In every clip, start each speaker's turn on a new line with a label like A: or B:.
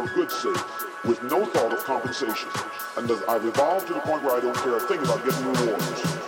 A: Do good for sake, with no thought of compensation. And I've evolved to the point where I don't care a thing about getting rewards.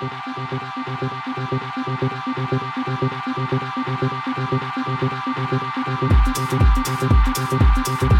B: Thank
C: you.